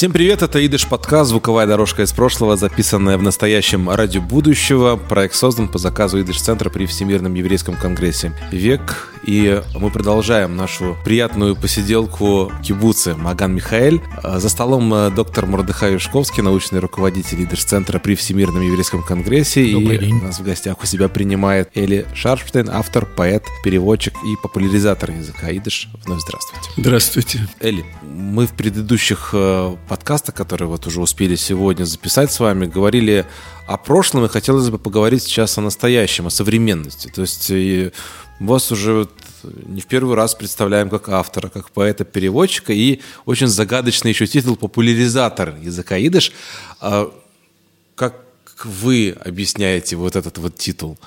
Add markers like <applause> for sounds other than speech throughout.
Всем привет, это Идыш подкаст «Звуковая дорожка из прошлого», записанная в настоящем радио будущего. Проект создан по заказу Идыш-центра при Всемирном еврейском конгрессе «Век». И мы продолжаем нашу приятную посиделку кибуцы Маган Михаэль. За столом э, доктор Мордыхай Юшковский, научный руководитель Идыш-центра при Всемирном еврейском конгрессе. Добрый и день. нас в гостях у себя принимает Эли Шарпштейн, автор, поэт, переводчик и популяризатор языка Идыш. Вновь здравствуйте. Здравствуйте. Эли, мы в предыдущих э, подкастах, которые вот уже успели сегодня записать с вами, говорили о прошлом, и хотелось бы поговорить сейчас о настоящем, о современности. То есть и вас уже вот не в первый раз представляем как автора, как поэта-переводчика, и очень загадочный еще титул «Популяризатор языка идыш». А Как вы объясняете вот этот вот титул?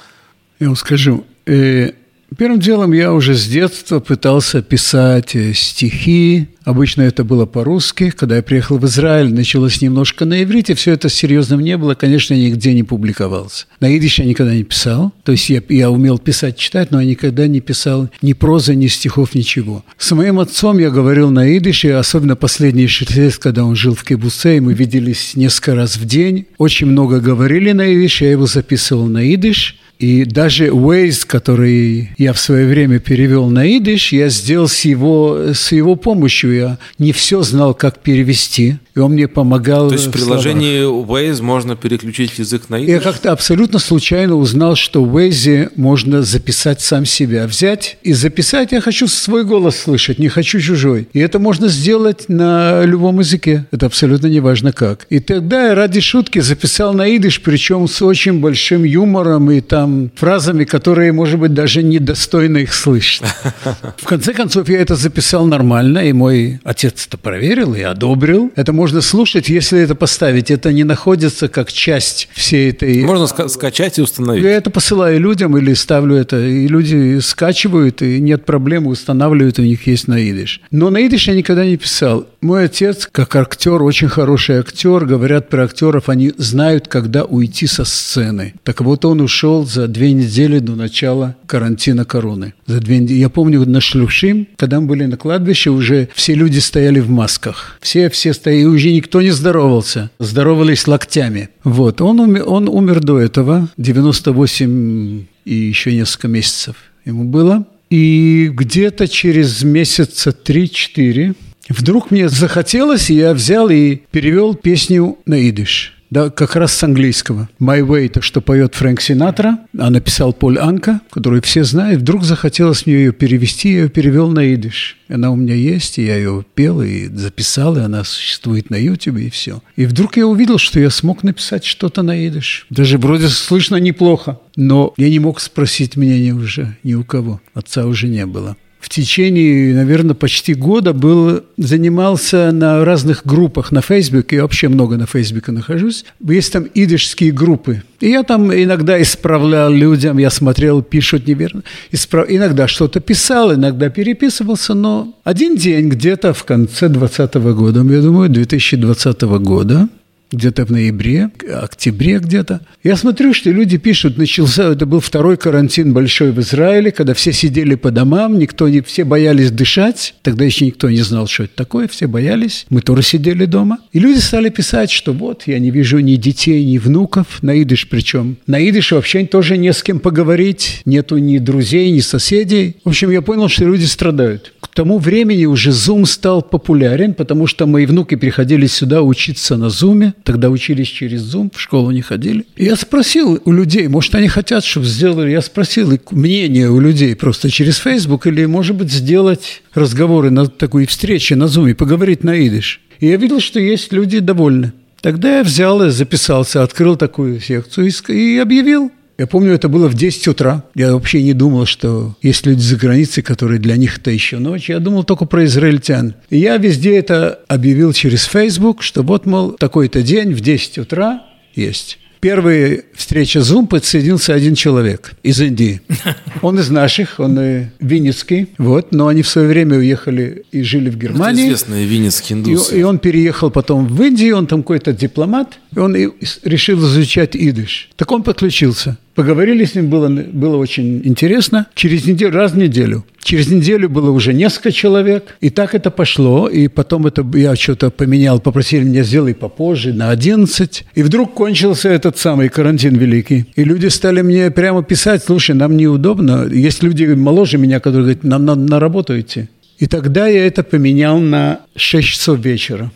Я вам скажу, э, первым делом я уже с детства пытался писать э, стихи. Обычно это было по-русски. Когда я приехал в Израиль, началось немножко на иврите. Все это серьезным не было. Конечно, я нигде не публиковался. На идиш я никогда не писал. То есть я, я умел писать, читать, но я никогда не писал ни прозы, ни стихов, ничего. С моим отцом я говорил на идише, особенно последние шесть лет, когда он жил в Кибуце, и мы виделись несколько раз в день. Очень много говорили на идиш, я его записывал на идиш. И даже Waze, который я в свое время перевел на идыш, я сделал с его, с его помощью. Я не все знал, как перевести, и он мне помогал. То есть в словах. приложении Waze можно переключить язык на Я идыш? как-то абсолютно случайно узнал, что в Waze можно записать сам себя. Взять и записать, я хочу свой голос слышать, не хочу чужой. И это можно сделать на любом языке. Это абсолютно не важно как. И тогда я ради шутки записал на идыш, причем с очень большим юмором и там фразами, которые, может быть, даже недостойно их слышать. <laughs> В конце концов, я это записал нормально, и мой отец это проверил и одобрил. Это можно слушать, если это поставить. Это не находится как часть всей этой Можно ска- скачать и установить. я это посылаю людям или ставлю это, и люди скачивают, и нет проблем, устанавливают, у них есть на идиш. Но на идиш я никогда не писал. Мой отец, как актер, очень хороший актер, говорят про актеров, они знают, когда уйти со сцены. Так вот, он ушел за две недели до начала карантина короны. За две недели. Я помню на Шлюшим, когда мы были на кладбище, уже все люди стояли в масках. Все, все стояли, уже никто не здоровался. Здоровались локтями. Вот, он, уме- он умер до этого, 98 и еще несколько месяцев ему было. И где-то через месяца 3-4 вдруг мне захотелось, и я взял и перевел песню на идыш. Да, как раз с английского. «My Way» – то, что поет Фрэнк Синатра, а написал Поль Анка, который все знают. Вдруг захотелось мне ее перевести, я ее перевел на идыш. Она у меня есть, и я ее пел, и записал, и она существует на Ютубе, и все. И вдруг я увидел, что я смог написать что-то на идыш. Даже вроде слышно неплохо, но я не мог спросить мнения уже ни у кого. Отца уже не было в течение, наверное, почти года был, занимался на разных группах на Фейсбуке, я вообще много на Фейсбуке нахожусь. Есть там идышские группы. И я там иногда исправлял людям, я смотрел, пишут неверно. Исправ... Иногда что-то писал, иногда переписывался, но один день где-то в конце 2020 года, я думаю, 2020 года, где-то в ноябре, октябре где-то. Я смотрю, что люди пишут, начался, это был второй карантин большой в Израиле, когда все сидели по домам, никто не, все боялись дышать, тогда еще никто не знал, что это такое, все боялись, мы тоже сидели дома. И люди стали писать, что вот, я не вижу ни детей, ни внуков, на идыш причем. На идыш вообще тоже не с кем поговорить, нету ни друзей, ни соседей. В общем, я понял, что люди страдают. К тому времени уже Zoom стал популярен, потому что мои внуки приходили сюда учиться на Zoom, тогда учились через Zoom, в школу не ходили. И я спросил у людей, может, они хотят, чтобы сделали, я спросил мнение у людей просто через Facebook, или, может быть, сделать разговоры на такой встрече на Zoom, поговорить на идыш. И я видел, что есть люди довольны. Тогда я взял и записался, открыл такую секцию и и объявил. Я помню, это было в 10 утра. Я вообще не думал, что есть люди за границей, которые для них это еще ночь. Я думал только про израильтян. И я везде это объявил через Facebook, что вот, мол, такой-то день в 10 утра есть. Первая встреча Zoom подсоединился один человек из Индии. <laughs> Он из наших, он э, винницкий, вот, но они в свое время уехали и жили в Это Германии. известные винницкие И, индусы. и он переехал потом в Индию, он там какой-то дипломат, и он и- и решил изучать идыш. Так он подключился. Поговорили с ним, было, было очень интересно. Через неделю, раз в неделю. Через неделю было уже несколько человек. И так это пошло. И потом это я что-то поменял, попросили меня сделать попозже, на 11. И вдруг кончился этот самый карантин великий. И люди стали мне прямо писать, слушай, нам неудобно. Есть люди моложе меня, которые говорят, нам надо на работу идти. И тогда я это поменял на 6 часов вечера.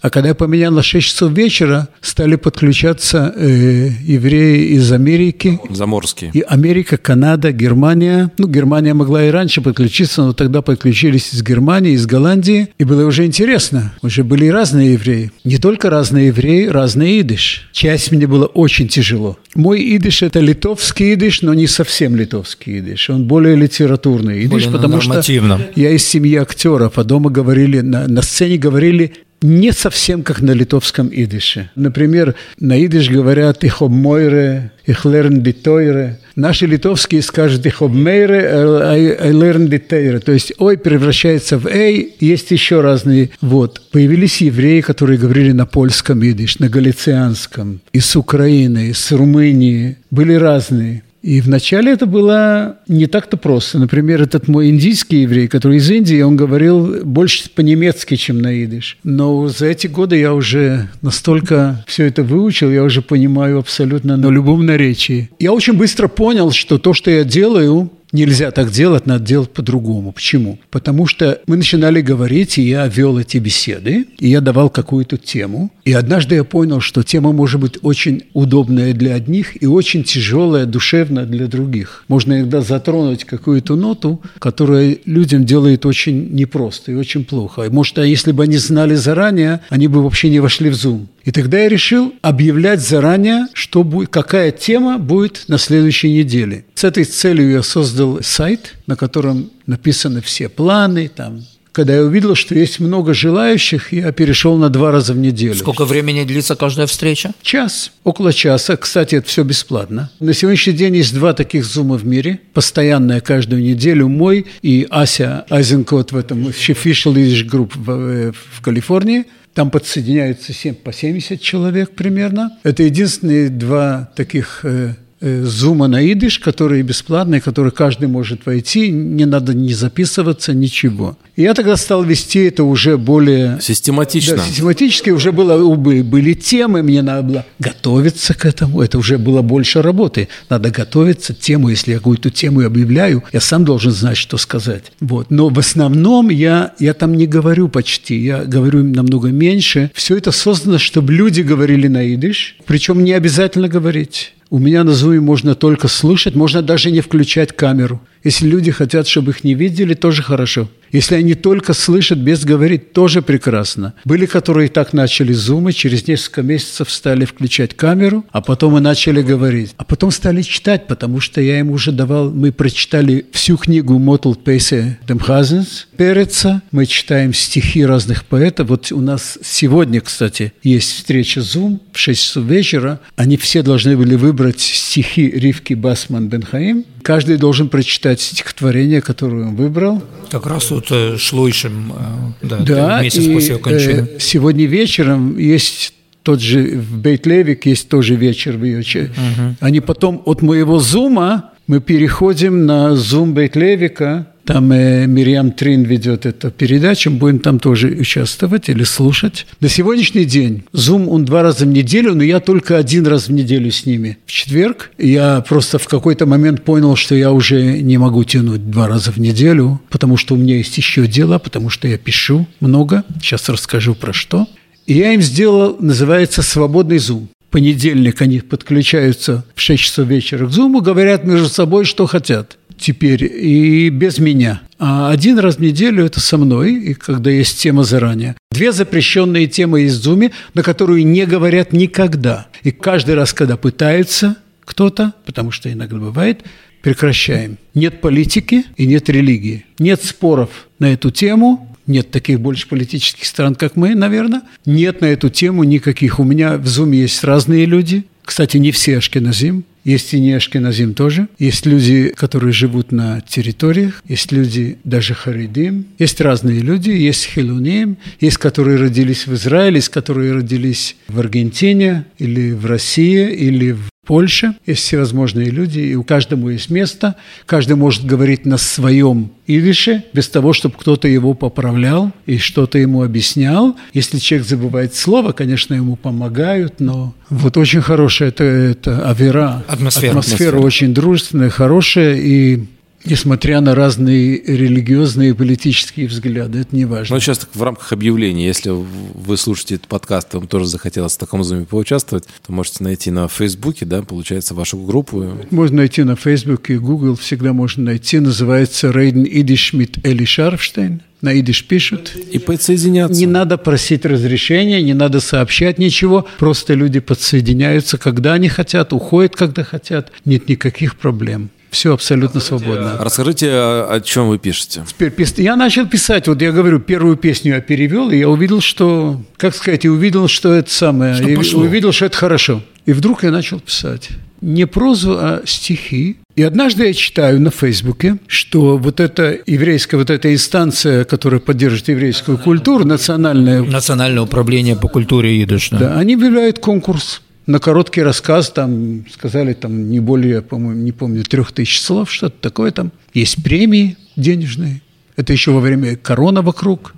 А когда я поменял на 6 часов вечера, стали подключаться э, евреи из Америки. Заморские. И Америка, Канада, Германия. Ну, Германия могла и раньше подключиться, но тогда подключились из Германии, из Голландии. И было уже интересно. Уже были разные евреи. Не только разные евреи, разный идыш. Часть мне было очень тяжело. Мой идыш – это литовский идыш, но не совсем литовский идыш. Он более литературный идыш, более потому что я из семьи актеров, а дома говорили, на, на сцене говорили не совсем как на литовском идыше. Например, на идыш говорят «их обмойре», «их лерн дитойре». Наши литовские скажут «их обмейре», «ай лерн дитойре». То есть «ой» превращается в «эй». Есть еще разные. Вот. Появились евреи, которые говорили на польском идыш, на галицианском, из Украины, из Румынии. Были разные. И вначале это было не так-то просто. Например, этот мой индийский еврей, который из Индии, он говорил больше по-немецки, чем на идыш. Но за эти годы я уже настолько все это выучил, я уже понимаю абсолютно на любом наречии. Я очень быстро понял, что то, что я делаю, Нельзя так делать, надо делать по-другому. Почему? Потому что мы начинали говорить, и я вел эти беседы, и я давал какую-то тему. И однажды я понял, что тема может быть очень удобная для одних и очень тяжелая, душевная для других. Можно иногда затронуть какую-то ноту, которая людям делает очень непросто и очень плохо. Может, а если бы они знали заранее, они бы вообще не вошли в Zoom. И тогда я решил объявлять заранее, что будет, какая тема будет на следующей неделе. С этой целью я создал сайт, на котором написаны все планы, там, когда я увидел, что есть много желающих, я перешел на два раза в неделю. Сколько времени длится каждая встреча? Час, около часа. Кстати, это все бесплатно. На сегодняшний день есть два таких зума в мире. Постоянная каждую неделю мой и Ася Айзенкот в этом Official Yiddish Group в, э, в Калифорнии – там подсоединяются 7, по 70 человек примерно. Это единственные два таких Э, зума на идыш, которые бесплатные, которые каждый может войти, не надо не записываться, ничего. И я тогда стал вести это уже более... Систематично. Да, систематически уже было, были темы, мне надо было готовиться к этому, это уже было больше работы. Надо готовиться, тему, если я какую-то тему объявляю, я сам должен знать, что сказать. Вот. Но в основном я, я там не говорю почти, я говорю намного меньше. Все это создано, чтобы люди говорили на идыш, причем не обязательно говорить. У меня на Zoom можно только слушать, можно даже не включать камеру. Если люди хотят, чтобы их не видели, тоже хорошо. Если они только слышат без говорить, тоже прекрасно. Были, которые так начали зумы, через несколько месяцев стали включать камеру, а потом и начали говорить. А потом стали читать, потому что я им уже давал, мы прочитали всю книгу Мотл Пейсе Демхазенс, Переца, мы читаем стихи разных поэтов. Вот у нас сегодня, кстати, есть встреча Zoom в 6 часов вечера. Они все должны были выбрать стихи Ривки Басман Бенхаим. Каждый должен прочитать стихотворение, которое он выбрал. Как раз вот э, Шлойшем, э, да, да месяц и, после окончания. Э, сегодня вечером есть тот же в Бейтлевик есть тоже вечер в ее угу. Они потом от моего зума мы переходим на зум Бейтлевика, там э, Мириам Трин ведет эту передачу, будем там тоже участвовать или слушать. На сегодняшний день Zoom, он два раза в неделю, но я только один раз в неделю с ними. В четверг я просто в какой-то момент понял, что я уже не могу тянуть два раза в неделю, потому что у меня есть еще дела, потому что я пишу много. Сейчас расскажу про что. И я им сделал, называется «Свободный Zoom» понедельник они подключаются в 6 часов вечера к Zoom, говорят между собой, что хотят теперь и без меня. А один раз в неделю это со мной, и когда есть тема заранее. Две запрещенные темы из Зуме, на которую не говорят никогда. И каждый раз, когда пытаются кто-то, потому что иногда бывает, прекращаем. Нет политики и нет религии. Нет споров на эту тему, нет таких больше политических стран, как мы, наверное. Нет на эту тему никаких. У меня в Зуме есть разные люди. Кстати, не все ашкеназим. Есть и не ашкеназим тоже. Есть люди, которые живут на территориях. Есть люди даже харидим. Есть разные люди. Есть хилуним. Есть, которые родились в Израиле. Есть, которые родились в Аргентине или в России или в Польше. Есть всевозможные люди, и у каждому есть место. Каждый может говорить на своем идише, без того, чтобы кто-то его поправлял и что-то ему объяснял. Если человек забывает слово, конечно, ему помогают, но вот очень хорошая это, это авера. Атмосфера. Атмосфера Атмосфера. очень дружественная, хорошая, и Несмотря на разные религиозные и политические взгляды, это не важно. Ну, сейчас так в рамках объявления, если вы слушаете этот подкаст, вам тоже захотелось в таком зуме поучаствовать, то можете найти на Фейсбуке, да, получается, вашу группу. Можно найти на Фейсбуке, Google всегда можно найти. Называется «Рейден Идиш mit Эли Шарфштейн». На идиш пишут. И подсоединяться. Не надо просить разрешения, не надо сообщать ничего. Просто люди подсоединяются, когда они хотят, уходят, когда хотят. Нет никаких проблем. Все абсолютно свободно. Расскажите, о, чем вы пишете. Я начал писать, вот я говорю, первую песню я перевел, и я увидел, что, как сказать, я увидел, что это самое, Что пошло. увидел, что это хорошо. И вдруг я начал писать. Не прозу, а стихи. И однажды я читаю на Фейсбуке, что вот эта еврейская, вот эта инстанция, которая поддерживает еврейскую культуру, национальная, Национальное управление по культуре идыш. Да. да, они объявляют конкурс на короткий рассказ, там сказали, там не более, по-моему, не помню, трех тысяч слов, что-то такое там. Есть премии денежные. Это еще во время корона вокруг.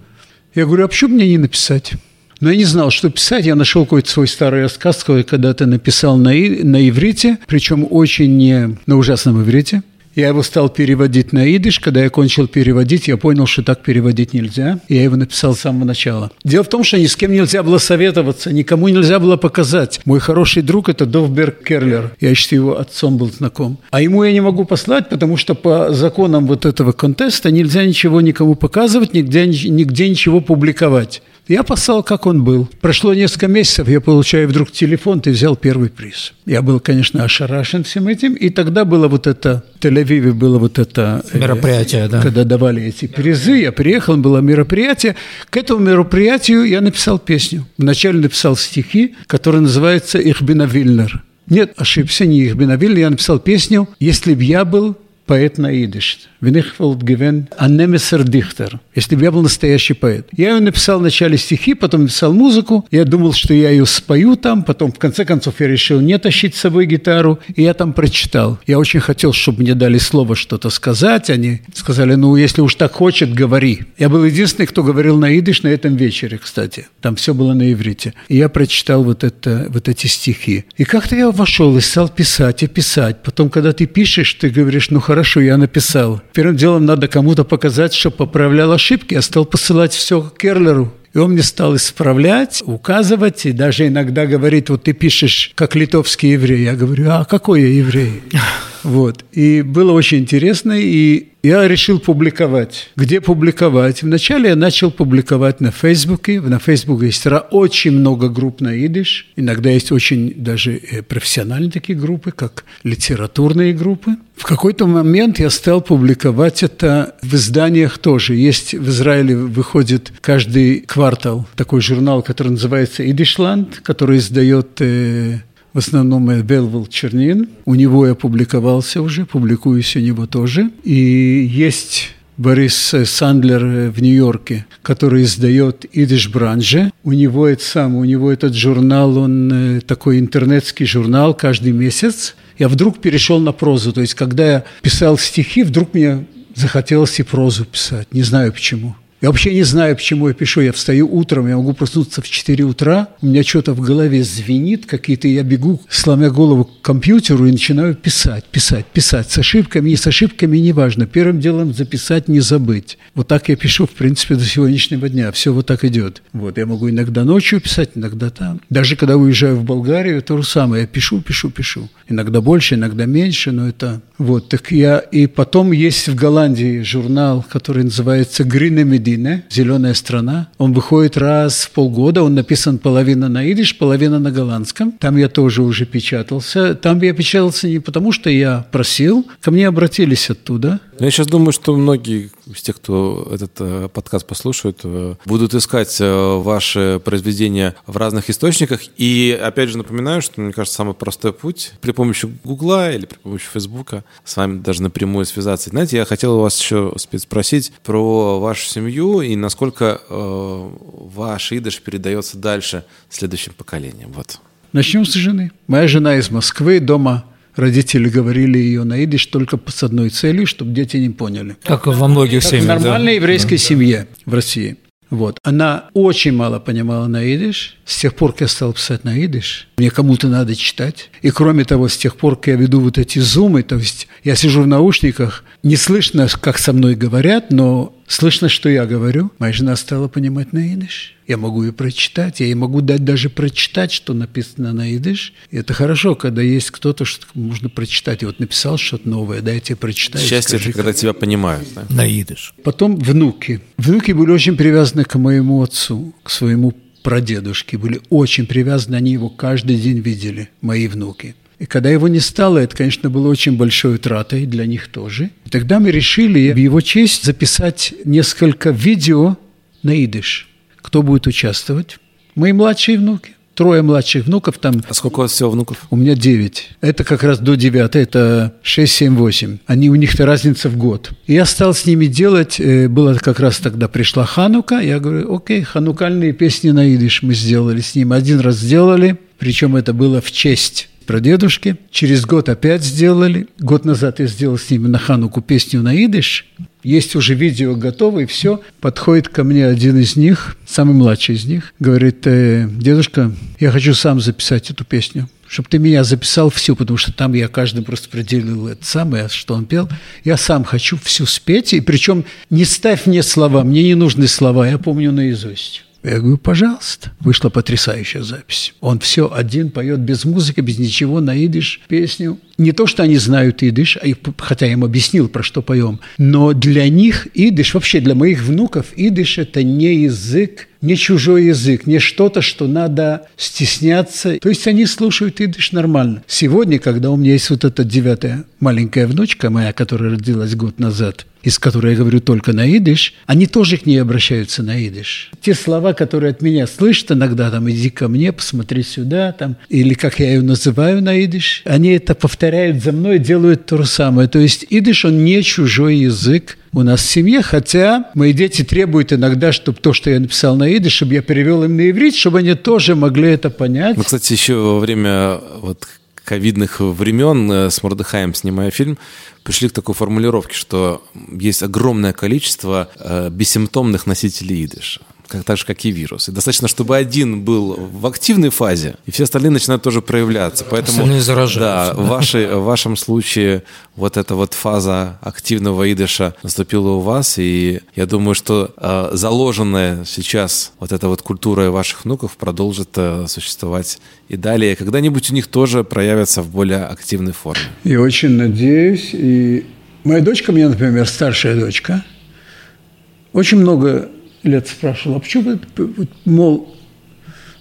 Я говорю, а почему мне не написать? Но я не знал, что писать. Я нашел какой-то свой старый рассказ, который когда-то написал на, на иврите, причем очень не на ужасном иврите. Я его стал переводить на идыш. Когда я кончил переводить, я понял, что так переводить нельзя. Я его написал с самого начала. Дело в том, что ни с кем нельзя было советоваться, никому нельзя было показать. Мой хороший друг – это Довберг Керлер. Я еще с его отцом был знаком. А ему я не могу послать, потому что по законам вот этого контеста нельзя ничего никому показывать, нигде, нигде ничего публиковать. Я послал, как он был. Прошло несколько месяцев, я получаю вдруг телефон, ты взял первый приз. Я был, конечно, ошарашен всем этим. И тогда было вот это, в Тель-Авиве было вот это... э, Мероприятие, да. Когда давали эти призы, я приехал, было мероприятие. К этому мероприятию я написал песню. Вначале написал стихи, которые называются «Ихбина Вильнер». Нет, ошибся, не Ихбина Вильнер. Я написал песню «Если б я был поэт на идиш. Венихфолд гивен анемесер дихтер. Если бы я был настоящий поэт. Я ее написал вначале стихи, потом написал музыку. Я думал, что я ее спою там. Потом, в конце концов, я решил не тащить с собой гитару. И я там прочитал. Я очень хотел, чтобы мне дали слово что-то сказать. Они сказали, ну, если уж так хочет, говори. Я был единственный, кто говорил на идиш на этом вечере, кстати. Там все было на иврите. И я прочитал вот, это, вот эти стихи. И как-то я вошел и стал писать и писать. Потом, когда ты пишешь, ты говоришь, ну, хорошо, я написал. Первым делом надо кому-то показать, что поправлял ошибки. Я стал посылать все к Керлеру. И он мне стал исправлять, указывать, и даже иногда говорит, вот ты пишешь как литовский еврей. Я говорю, а какой я еврей? Вот. И было очень интересно, и я решил публиковать. Где публиковать? Вначале я начал публиковать на Фейсбуке. На Фейсбуке есть очень много групп на идиш. Иногда есть очень даже э, профессиональные такие группы, как литературные группы. В какой-то момент я стал публиковать это в изданиях тоже. Есть в Израиле выходит каждый квартал такой журнал, который называется «Идишланд», который издает э, в основном э, Белвел Чернин. У него я публиковался уже, публикуюсь у него тоже. И есть Борис э, Сандлер э, в Нью-Йорке, который издает «Идиш Бранже». У него это сам, у него этот журнал, он э, такой интернетский журнал каждый месяц. Я вдруг перешел на прозу. То есть, когда я писал стихи, вдруг мне захотелось и прозу писать. Не знаю почему. Я вообще не знаю, почему я пишу. Я встаю утром, я могу проснуться в 4 утра, у меня что-то в голове звенит, какие-то я бегу, сломя голову к компьютеру и начинаю писать, писать, писать. С ошибками, не с ошибками, неважно. Первым делом записать, не забыть. Вот так я пишу, в принципе, до сегодняшнего дня. Все вот так идет. Вот, я могу иногда ночью писать, иногда там. Даже когда уезжаю в Болгарию, то же самое. Я пишу, пишу, пишу. Иногда больше, иногда меньше, но это... Вот, так я... И потом есть в Голландии журнал, который называется «Grüne Medine», «Зеленая страна». Он выходит раз в полгода, он написан половина на идиш, половина на голландском. Там я тоже уже печатался. Там я печатался не потому, что я просил, ко мне обратились оттуда. Я сейчас думаю, что многие из тех, кто этот э, подкаст послушают, э, будут искать э, ваши произведения в разных источниках. И опять же напоминаю, что, мне кажется, самый простой путь при помощи Гугла или при помощи Фейсбука с вами даже напрямую связаться. Знаете, я хотел у вас еще спросить про вашу семью и насколько э, ваш идыш передается дальше следующим поколениям. Вот. Начнем с жены. Моя жена из Москвы, дома родители говорили ее на идиш только с одной целью, чтобы дети не поняли. Как во многих Как в семьях. да. нормальной еврейской семье в России. Вот. Она очень мало понимала на идиш. С тех пор, как я стал писать на идиш, мне кому-то надо читать. И кроме того, с тех пор, как я веду вот эти зумы, то есть я сижу в наушниках, не слышно, как со мной говорят, но слышно, что я говорю. Моя жена стала понимать на идиш. Я могу ее прочитать, я ей могу дать даже прочитать, что написано на идиш. И это хорошо, когда есть кто-то, что можно прочитать. И вот написал что-то новое, дайте прочитать. Счастье скажи, это когда тебя понимают. да? На идыш. Потом внуки. Внуки были очень привязаны к моему отцу, к своему прадедушке. Были очень привязаны, они его каждый день видели, мои внуки. И когда его не стало, это, конечно, было очень большой утратой для них тоже. И тогда мы решили в его честь записать несколько видео на идыш. Кто будет участвовать? Мои младшие внуки. Трое младших внуков там А сколько у вас всего внуков? у меня 9. Это как раз до 9, это 6, 7, 8. Они, у них-то разница в год. И я стал с ними делать, э, было как раз тогда пришла Ханука, я говорю, окей, ханукальные песни на идиш мы сделали с ним. Один раз сделали, причем это было в честь прадедушки. Через год опять сделали. Год назад я сделал с ними на Хануку песню на идиш. Есть уже видео готово, и все. Подходит ко мне один из них, самый младший из них, говорит, «Э, дедушка, я хочу сам записать эту песню чтобы ты меня записал всю, потому что там я каждому просто определил это самое, что он пел. Я сам хочу всю спеть, и причем не ставь мне слова, мне не нужны слова, я помню наизусть. Я говорю, пожалуйста. Вышла потрясающая запись. Он все один поет без музыки, без ничего, на идиш песню. Не то, что они знают идиш, а хотя я им объяснил, про что поем, но для них идиш, вообще для моих внуков идиш – это не язык, не чужой язык, не что-то, что надо стесняться. То есть они слушают идиш нормально. Сегодня, когда у меня есть вот эта девятая маленькая внучка моя, которая родилась год назад, из которой я говорю только на идиш, они тоже к ней обращаются на идиш. Те слова, которые от меня слышат иногда, там, иди ко мне, посмотри сюда, там, или как я ее называю на идиш, они это повторяют за мной, делают то же самое. То есть идиш, он не чужой язык, у нас в семье, хотя мои дети требуют иногда, чтобы то, что я написал на идиш, чтобы я перевел им на иврит, чтобы они тоже могли это понять. Мы, кстати, еще во время вот ковидных времен э, с Мордыхаем, снимая фильм, пришли к такой формулировке, что есть огромное количество э, бессимптомных носителей идыша как, так же, как и вирус. И достаточно, чтобы один был в активной фазе, и все остальные начинают тоже проявляться. Поэтому, Остальные заражаются, Да, в, вашей, в вашем случае вот эта вот фаза активного идыша наступила у вас, и я думаю, что э, заложенная сейчас вот эта вот культура ваших внуков продолжит э, существовать и далее. Когда-нибудь у них тоже проявятся в более активной форме. Я очень надеюсь. И моя дочка, мне, например, старшая дочка, очень много лет спрашивала, а почему, мол,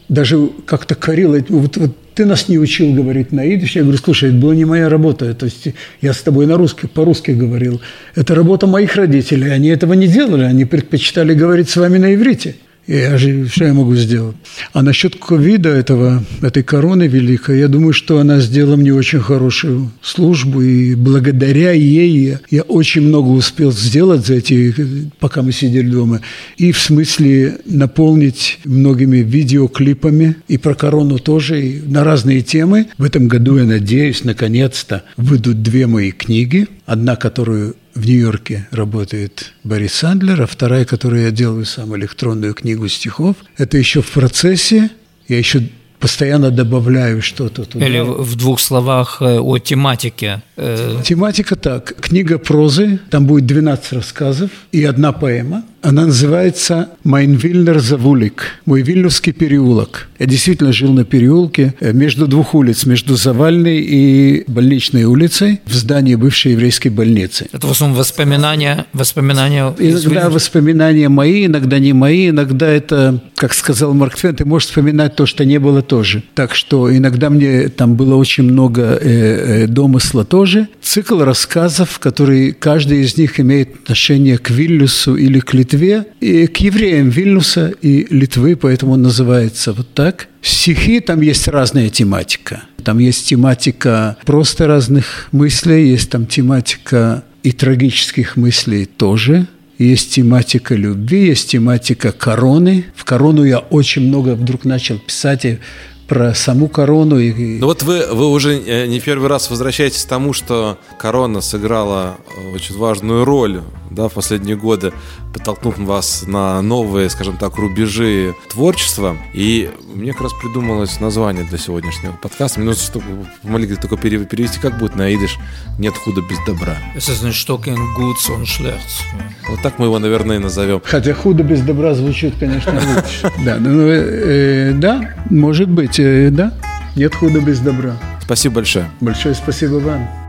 даже как-то корила, вот, вот ты нас не учил говорить на идиш. Я говорю, слушай, это была не моя работа. То есть я с тобой на русский, по-русски говорил. Это работа моих родителей. Они этого не делали. Они предпочитали говорить с вами на иврите. Я же, что я могу сделать? А насчет ковида этого, этой короны великой, я думаю, что она сделала мне очень хорошую службу, и благодаря ей я, очень много успел сделать за эти, пока мы сидели дома, и в смысле наполнить многими видеоклипами, и про корону тоже, и на разные темы. В этом году, я надеюсь, наконец-то выйдут две мои книги. Одна, которую в Нью-Йорке работает Борис Сандлер, а вторая, которую я делаю сам, электронную книгу стихов. Это еще в процессе. Я еще постоянно добавляю что-то туда. Или в двух словах э, о тематике. Э, Тематика так. Книга прозы, там будет 12 рассказов и одна поэма. Она называется «Майн Вильнер Завулик», «Мой Вильнюсский переулок». Я действительно жил на переулке э, между двух улиц, между Завальной и Больничной улицей в здании бывшей еврейской больницы. Это в основном воспоминания, воспоминания Иногда воспоминания мои, иногда не мои, иногда это, как сказал Марк Твен, ты можешь вспоминать то, что не было тоже. Так что иногда мне там было очень много э, э, домысла тоже. Цикл рассказов, который каждый из них имеет отношение к Вильнюсу или к Литве, и к евреям Вильнюса и Литвы, поэтому он называется вот так. Стихи, там есть разная тематика. Там есть тематика просто разных мыслей, есть там тематика и трагических мыслей тоже. Есть тематика любви, есть тематика короны. В корону я очень много вдруг начал писать и про саму корону. И... Ну вот вы, вы уже э, не первый раз возвращаетесь к тому, что корона сыграла очень важную роль да, в последние годы, подтолкнув вас на новые, скажем так, рубежи творчества. И мне как раз придумалось название для сегодняшнего подкаста. Мне нужно чтобы помогли только перевести, как будет на идиш «Нет худа без добра». Ist nicht Stocken gut, sondern schlecht. Вот так мы его, наверное, и назовем. Хотя худо без добра звучит, конечно, лучше. <laughs> Да, ну, э, да, может быть, э, да. Нет худа без добра. Спасибо большое. Большое спасибо вам.